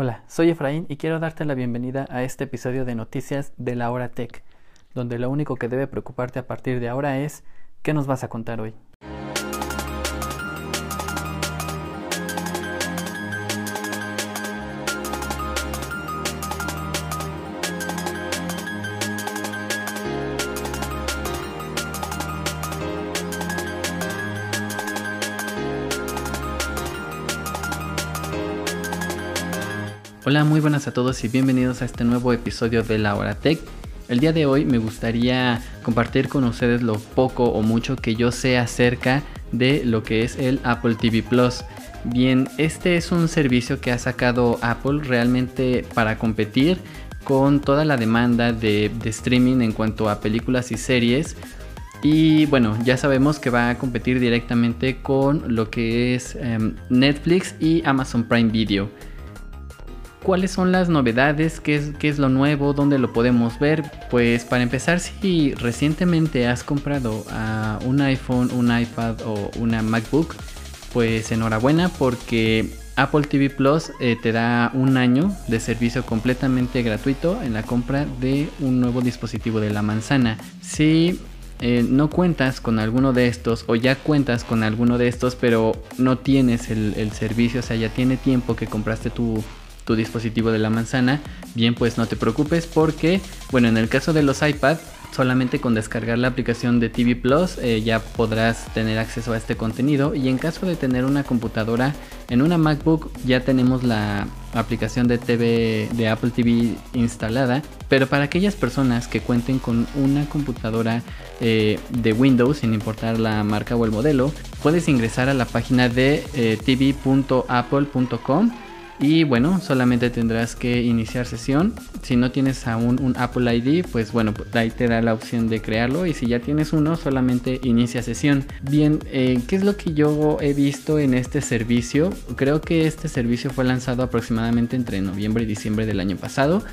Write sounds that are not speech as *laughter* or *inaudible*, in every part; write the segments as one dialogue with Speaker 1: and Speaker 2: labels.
Speaker 1: Hola, soy Efraín y quiero darte la bienvenida a este episodio de Noticias de la Hora Tech, donde lo único que debe preocuparte a partir de ahora es ¿qué nos vas a contar hoy? Hola, muy buenas a todos y bienvenidos a este nuevo episodio de La Hora Tech. El día de hoy me gustaría compartir con ustedes lo poco o mucho que yo sé acerca de lo que es el Apple TV Plus. Bien, este es un servicio que ha sacado Apple realmente para competir con toda la demanda de, streaming en cuanto a películas y series. Y bueno, ya sabemos que va a competir directamente con lo que es em, Netflix y Amazon Prime Video cuáles son las novedades, ¿Qué es, lo nuevo, dónde lo podemos ver. Pues para empezar, si recientemente has comprado uh, un iPhone, un iPad o una MacBook, pues enhorabuena porque Apple TV Plus eh, te da un año de servicio completamente gratuito en la compra de un nuevo dispositivo de la manzana. Si eh, no cuentas con alguno de estos o ya cuentas con alguno de estos pero no tienes el servicio, o sea ya tiene tiempo que compraste tu tu dispositivo de la manzana, bien pues no te preocupes porque, bueno, en el caso de los iPad, solamente con descargar la aplicación de TV Plus eh, ya podrás tener acceso a este contenido. Y en caso de tener una computadora en una MacBook ya tenemos la aplicación de TV de Apple TV instalada. Pero para aquellas personas que cuenten con una computadora eh, de Windows sin importar la marca o el modelo puedes ingresar a la página de eh, tv.apple.com y bueno, solamente tendrás que iniciar sesión. Si no tienes aún un Apple ID, pues bueno, pues ahí te da la opción de crearlo. Y si ya tienes uno, solamente inicia sesión. Bien, eh, ¿qué es lo que yo he visto en este servicio? Creo que este servicio fue lanzado aproximadamente entre noviembre y diciembre del año pasado.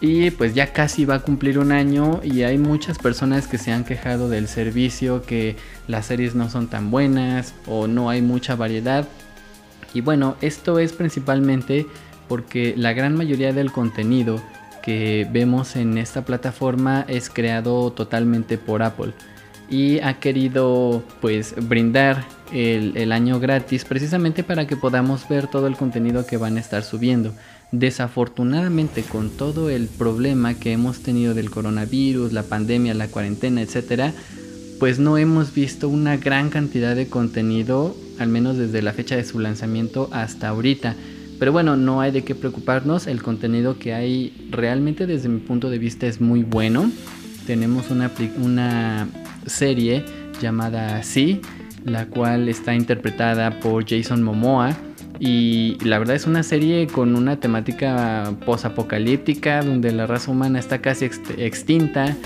Speaker 1: Y pues ya casi va a cumplir un año y hay muchas personas que se han quejado del servicio, que las series no son tan buenas o no hay mucha variedad. Y bueno, esto es principalmente porque la gran mayoría del contenido que vemos en esta plataforma es creado totalmente por Apple y ha querido pues brindar el, año gratis precisamente para que podamos ver todo el contenido que van a estar subiendo. Desafortunadamente con todo el problema que hemos tenido del coronavirus, la pandemia, la cuarentena, etcétera, pues no hemos visto una gran cantidad de contenido, al menos desde la fecha de su lanzamiento hasta ahorita. Pero bueno, no hay de qué preocuparnos, el contenido que hay realmente desde mi punto de vista es muy bueno. Tenemos una, serie llamada Sí, la cual está interpretada por Jason Momoa. Y la verdad es una serie con una temática posapocalíptica donde la raza humana está casi extinta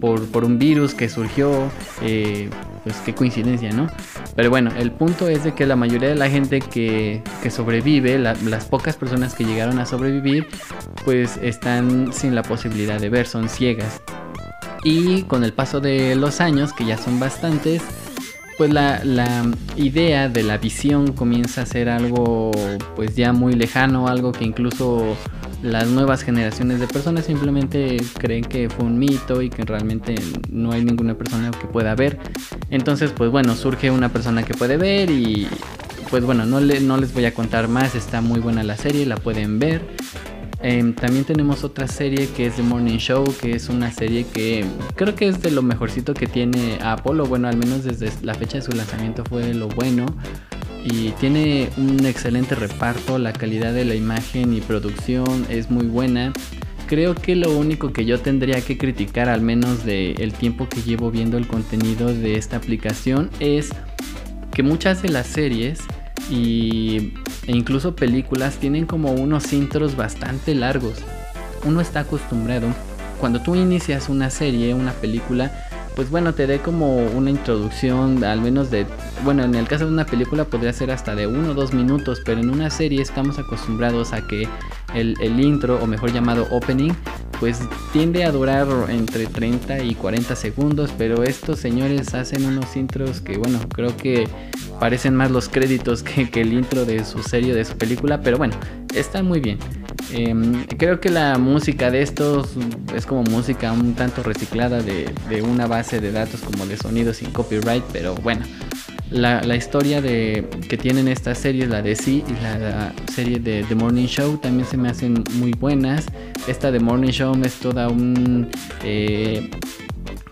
Speaker 1: por, un virus que surgió, eh, pues qué coincidencia, ¿no? Pero bueno, el punto es de que la mayoría de la gente que, sobrevive, las pocas personas que llegaron a sobrevivir, pues están sin la posibilidad de ver, son ciegas. Y con el paso de los años, que ya son bastantes, pues la, la, idea de la visión comienza a ser algo pues ya muy lejano, algo que incluso las nuevas generaciones de personas simplemente creen que fue un mito y que realmente no hay ninguna persona que pueda ver. Entonces, pues bueno, surge una persona que puede ver y pues bueno, no, no les voy a contar más, está muy buena la serie, la pueden ver. Em, también tenemos otra serie que es The Morning Show, que es una serie que creo que es de lo mejorcito que tiene Apple, o bueno, al menos desde la fecha de su lanzamiento fue lo bueno y tiene un excelente reparto, la calidad de la imagen y producción es muy buena. Creo que lo único que yo tendría que criticar, al menos del tiempo que llevo viendo el contenido de esta aplicación, es que muchas de las series y, e incluso películas tienen como unos intros bastante largos. Uno está acostumbrado, cuando tú inicias una serie, una película, pues bueno, te dé como una introducción, al menos de, bueno, en el caso de una película podría ser hasta de uno o dos minutos, pero en una serie estamos acostumbrados a que el, intro, o mejor llamado opening, pues tiende a durar entre 30 y 40 segundos, pero estos señores hacen unos intros que, bueno, creo que parecen más los créditos que, el intro de su serie, de su película, pero bueno, está muy bien. Em, creo que la música de estos es como música un tanto reciclada de, de una base de datos como de sonidos sin copyright, pero bueno, la, historia de, que tienen estas series, la de Sí y la, serie de The Morning Show, también se me hacen muy buenas. Esta de Morning Show es toda un... Eh,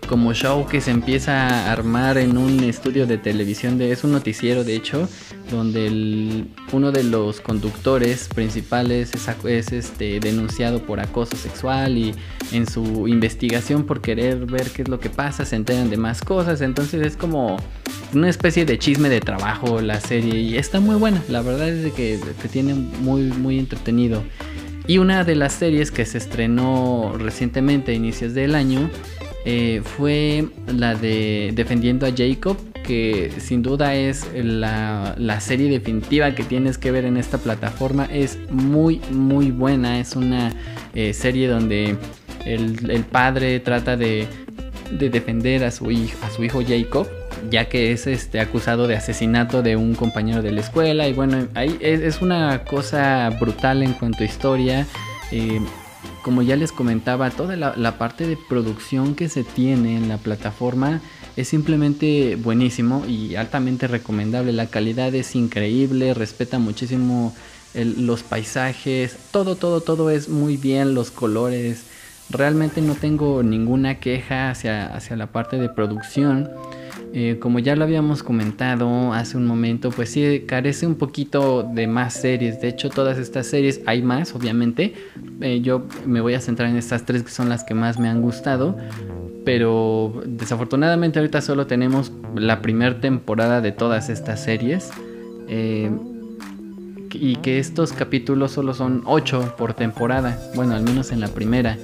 Speaker 1: como show que se empieza a armar en un estudio de televisión, de, es un noticiero de hecho, donde uno de los conductores principales es, este, denunciado por acoso sexual y en su investigación por querer ver qué es lo que pasa se enteran de más cosas, entonces es como una especie de chisme de trabajo la serie y está muy buena, la verdad es que, que tiene muy, muy entretenido. Y una de las series que se estrenó recientemente a inicios del año eh, fue la de Defendiendo a Jacob, que sin duda es la, serie definitiva que tienes que ver en esta plataforma. Es muy, muy buena. Es una eh, serie donde el, padre trata de, defender a su, hijo, a su hijo Jacob ya que es este acusado de asesinato de un compañero de la escuela y bueno ahí es, una cosa brutal en cuanto a historia eh, como ya les comentaba, toda la, parte de producción que se tiene en la plataforma es simplemente buenísimo y altamente recomendable. La calidad es increíble, respeta muchísimo los paisajes, todo, todo, todo es muy bien, los colores. Realmente no tengo ninguna queja hacia, hacia la parte de producción. Eh, como ya lo habíamos comentado hace un momento, pues sí carece un poquito de más series. De hecho, todas estas series, hay más, obviamente. Eh, yo me voy a centrar en estas tres que son las que más me han gustado. Pero desafortunadamente ahorita solo tenemos la primera temporada de todas estas series. Eh, y que estos capítulos solo son 8 por temporada. Bueno, al menos en la primera.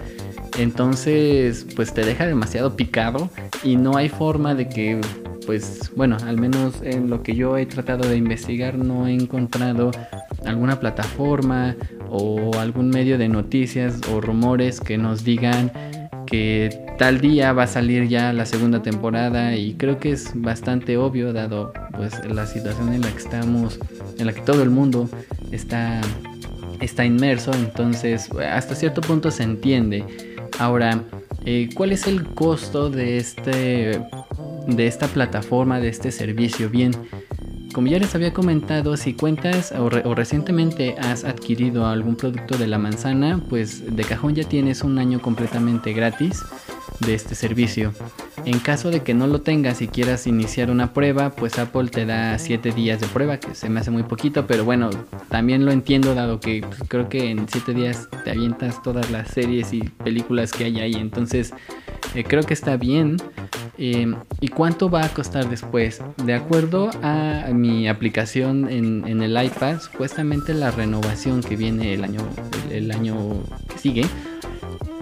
Speaker 1: Entonces, pues te deja demasiado picado y no hay forma de que, pues, bueno, al menos en lo que yo he tratado de investigar no he encontrado alguna plataforma o algún medio de noticias o rumores que nos digan que tal día va a salir ya la segunda temporada y creo que es bastante obvio dado pues la situación en la que estamos, en la que todo el mundo está está inmerso, entonces hasta cierto punto se entiende Ahora, eh, ¿cuál es el costo de, este, de esta plataforma, de este servicio? Bien, como ya les había comentado, si cuentas o, o, recientemente has adquirido algún producto de la manzana, pues de cajón ya tienes un año completamente gratis de este servicio. En caso de que no lo tengas y quieras iniciar una prueba, pues Apple te da 7 días de prueba, que se me hace muy poquito, pero bueno, también lo entiendo dado que pues, creo que en 7 días te avientas todas las series y películas que hay ahí, entonces eh, creo que está bien. Eh, ¿Y cuánto va a costar después? De acuerdo a mi aplicación en, el iPad, supuestamente la renovación que viene el año, el año que sigue,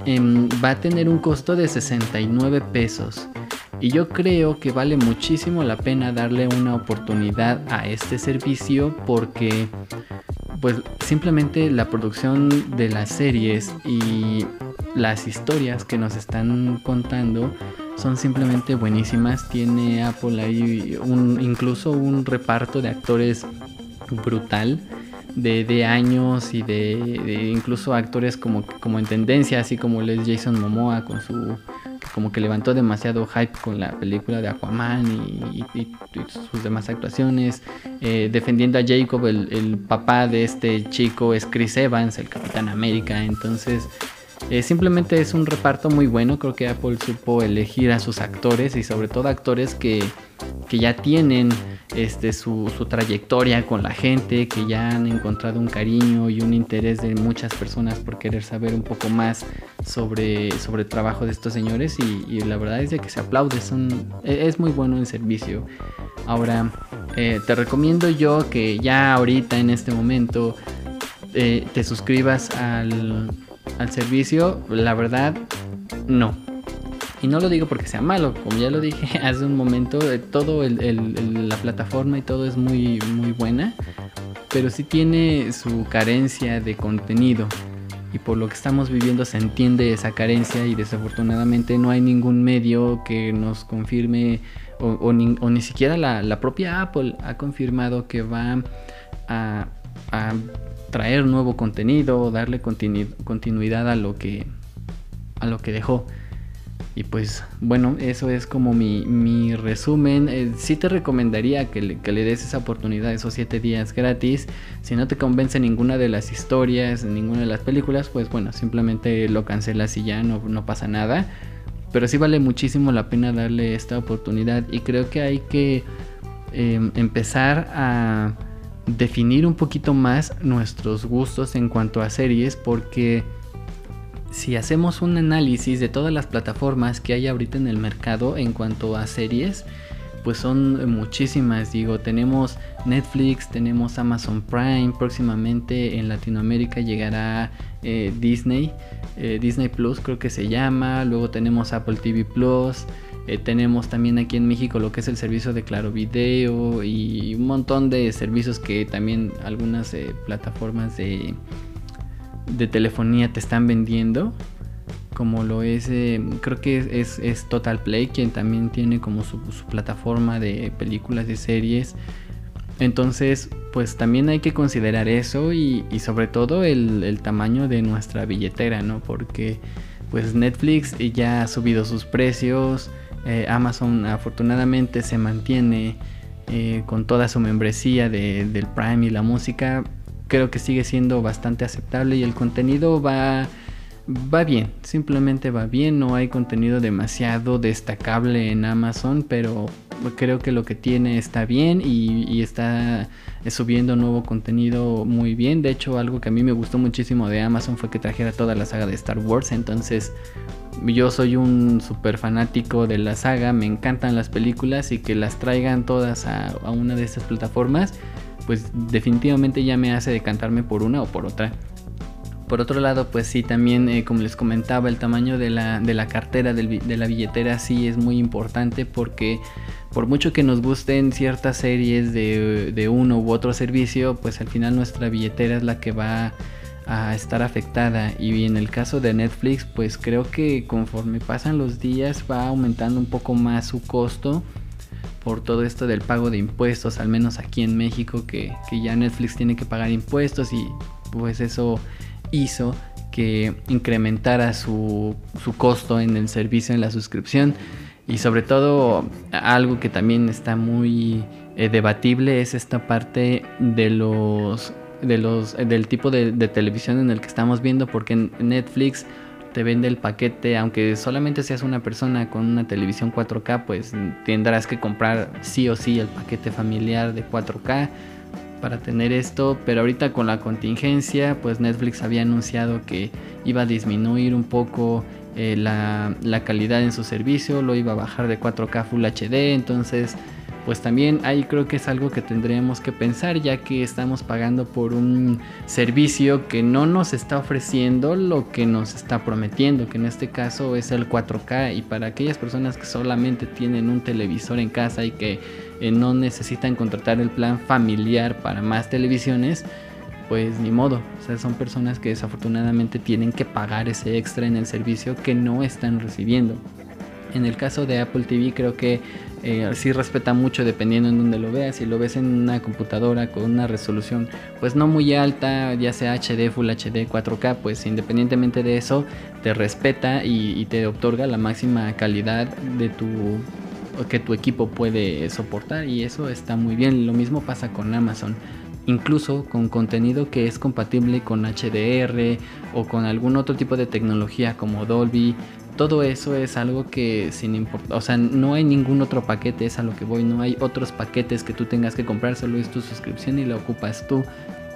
Speaker 1: Em, va a tener un costo de 69 pesos. Y yo creo que vale muchísimo la pena darle una oportunidad a este servicio porque pues simplemente la producción de las series y las historias que nos están contando son simplemente buenísimas. Tiene Apple ahí un, incluso un reparto de actores brutal de, años y de, incluso actores como, como en tendencia, así como el es Jason Momoa con su como que levantó demasiado hype con la película de Aquaman y, sus demás actuaciones. Eh, defendiendo a Jacob, el, el, papá de este chico es Chris Evans, el Capitán América. Entonces, eh, simplemente es un reparto muy bueno. Creo que Apple supo elegir a sus actores y sobre todo actores que, ya tienen este, su, trayectoria con la gente, que ya han encontrado un cariño y un interés de muchas personas por querer saber un poco más sobre, sobre el trabajo de estos señores. Y, la verdad es de que se aplaude, son, e, es muy bueno el servicio. Ahora, eh, te recomiendo yo que ya ahorita en este momento eh, te suscribas al al servicio, la verdad, no. Y no lo digo porque sea malo, como ya lo dije *laughs* hace un momento, eh, todo la plataforma y todo es muy, muy buena, pero sí tiene su carencia de contenido. Y por lo que estamos viviendo se entiende esa carencia y desafortunadamente no hay ningún medio que nos confirme o, ni, siquiera la, propia Apple ha confirmado que va a traer nuevo contenido, darle continuidad a lo que a lo que dejó. Y pues bueno, eso es como mi, resumen. Eh, sí te recomendaría que le, que le, des esa oportunidad, esos 7 días gratis. Si no te convence ninguna de las historias, ninguna de las películas, pues bueno, simplemente lo cancelas y ya no, no pasa nada. Pero sí vale muchísimo la pena darle esta oportunidad y creo que hay que em, empezar a definir un poquito más nuestros gustos en cuanto a series porque si hacemos un análisis de todas las plataformas que hay ahorita en el mercado en cuanto a series, pues son muchísimas. Digo, tenemos Netflix, tenemos Amazon Prime, próximamente en Latinoamérica llegará eh, Disney, eh, Disney Plus creo que se llama, luego tenemos Apple TV Plus. Eh, tenemos también aquí en México lo que es el servicio de Claro Video y un montón de servicios que también algunas plataformas de, de telefonía te están vendiendo como lo es, eh, creo que es, es, Total Play, quien también tiene como su, plataforma de películas y series. Entonces, pues también hay que considerar eso y, sobre todo el, tamaño de nuestra billetera, ¿no? Porque pues Netflix ya ha subido sus precios, eh, Amazon afortunadamente se mantiene eh, con toda su membresía del Prime y la música, creo que sigue siendo bastante aceptable y el contenido va va bien, simplemente va bien, no hay contenido demasiado destacable en Amazon, pero creo que lo que tiene está bien y, está subiendo nuevo contenido muy bien. De hecho, algo que a mí me gustó muchísimo de Amazon fue que trajera toda la saga de Star Wars, entonces yo soy un super fanático de la saga, me encantan las películas y que las traigan todas a, a una de estas plataformas, pues definitivamente ya me hace decantarme por una o por otra. Por otro lado, pues sí, también eh, como les comentaba, el tamaño de la, de la cartera, de la billetera sí es muy importante porque por mucho que nos gusten ciertas series de, de uno u otro servicio, pues al final nuestra billetera es la que va a estar afectada y en el caso de Netflix pues creo que conforme pasan los días va aumentando un poco más su costo por todo esto del pago de impuestos, al menos aquí en México que, que ya Netflix tiene que pagar impuestos y pues eso hizo que incrementara su, costo en el servicio, en la suscripción. Y sobre todo algo que también está muy eh, debatible es esta parte de los, de los del tipo de, televisión en el que estamos viendo porque en Netflix te vende el paquete, aunque solamente seas una persona con una televisión 4K, pues tendrás que comprar sí o sí el paquete familiar de 4K para tener esto, pero ahorita con la contingencia, pues Netflix había anunciado que iba a disminuir un poco eh, la, la, calidad en su servicio, lo iba a bajar de 4K Full HD, entonces pues también ahí creo que es algo que tendríamos que pensar ya que estamos pagando por un servicio que no nos está ofreciendo lo que nos está prometiendo, que en este caso es el 4K y para aquellas personas que solamente tienen un televisor en casa y que eh, no necesitan contratar el plan familiar para más televisiones, pues ni modo, o sea, son personas que desafortunadamente tienen que pagar ese extra en el servicio que no están recibiendo. En el caso de Apple TV creo que eh, sí respeta mucho dependiendo en donde lo veas. Si lo ves en una computadora con una resolución pues no muy alta, ya sea HD, Full HD, 4K, pues independientemente de eso te respeta y, te otorga la máxima calidad de tu que tu equipo puede soportar y eso está muy bien. Lo mismo pasa con Amazon incluso con contenido que es compatible con HDR o con algún otro tipo de tecnología como Dolby todo eso es algo que sin importar, o sea, no hay ningún otro paquete, es a lo que voy, no hay otros paquetes que tú tengas que comprar, solo es tu suscripción y la ocupas tú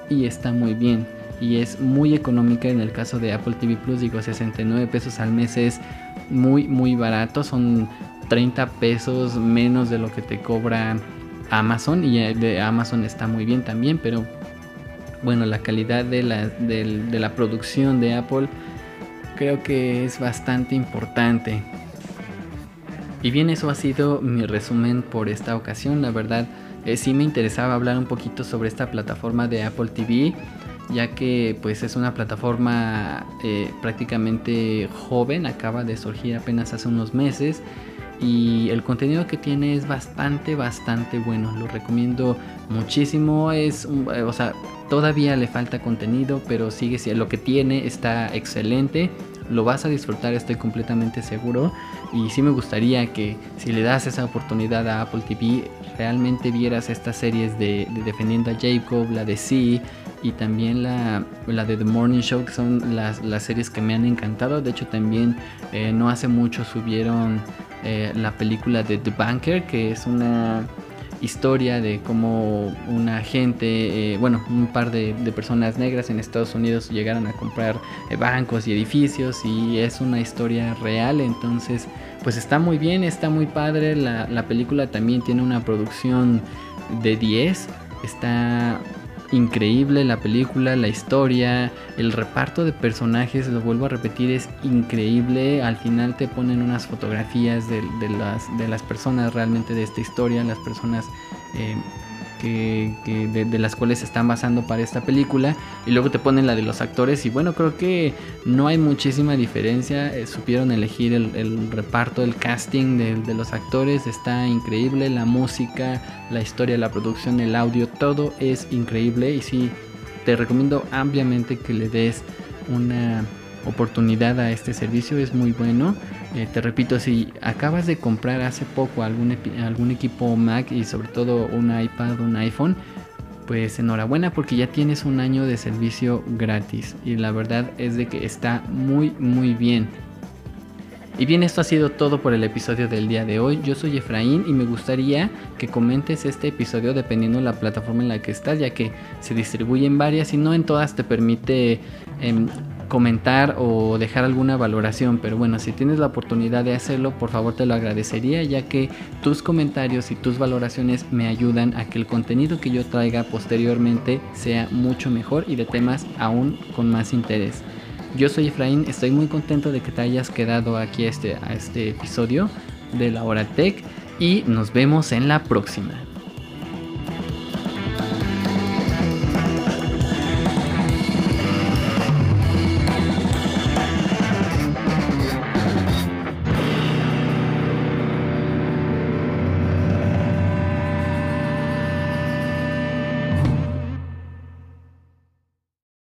Speaker 1: y está muy bien. Y es muy económica en el caso de Apple TV Plus, digo 69 pesos al mes es muy muy barato, son 30 pesos menos de lo que te cobra Amazon y eh, de Amazon está muy bien también, pero bueno, la calidad de la, de la producción de Apple creo que es bastante importante. Y bien, eso ha sido mi resumen por esta ocasión. La verdad, eh, sí me interesaba hablar un poquito sobre esta plataforma de Apple TV, ya que pues es una plataforma eh, prácticamente joven, acaba de surgir apenas hace unos meses y el contenido que tiene es bastante, bastante bueno. Lo recomiendo muchísimo. Es, o sea, todavía le falta contenido, pero sigue lo que tiene está excelente. Lo vas a disfrutar, estoy completamente seguro. Y sí me gustaría que si le das esa oportunidad a Apple TV, realmente vieras estas series de, Defendiendo a Jacob, la de Sí y también la, la, de The Morning Show, que son las, las, series que me han encantado. De hecho, también eh, no hace mucho subieron eh, la película de The Banker, que es una historia de cómo una gente, eh, bueno, un par de, personas negras en Estados Unidos llegaron a comprar bancos y edificios y es una historia real, entonces pues está muy bien, está muy padre, la, la película también tiene una producción de 10, está increíble la película, la historia, el reparto de personajes, lo vuelvo a repetir, es increíble. Al final te ponen unas fotografías de, las, de las personas realmente de esta historia, las personas eh, de, las cuales se están basando para esta película y luego te ponen la de los actores y bueno creo que no hay muchísima diferencia eh, supieron elegir el, reparto el casting de, los actores está increíble la música la historia la producción el audio todo es increíble y sí te recomiendo ampliamente que le des una oportunidad a este servicio es muy bueno eh, te repito, si acabas de comprar hace poco algún, algún equipo Mac y sobre todo un iPad, un iPhone, pues enhorabuena porque ya tienes un año de servicio gratis y la verdad es de que está muy muy bien. Y bien, esto ha sido todo por el episodio del día de hoy. Yo soy Efraín y me gustaría que comentes este episodio dependiendo de la plataforma en la que estás, ya que se distribuyen varias y no en todas te permite em, comentar o dejar alguna valoración, pero bueno, si tienes la oportunidad de hacerlo, por favor te lo agradecería, ya que tus comentarios y tus valoraciones me ayudan a que el contenido que yo traiga posteriormente sea mucho mejor y de temas aún con más interés. Yo soy Efraín, estoy muy contento de que te hayas quedado aquí a este, a este episodio de la Hora Tech y nos vemos en la próxima.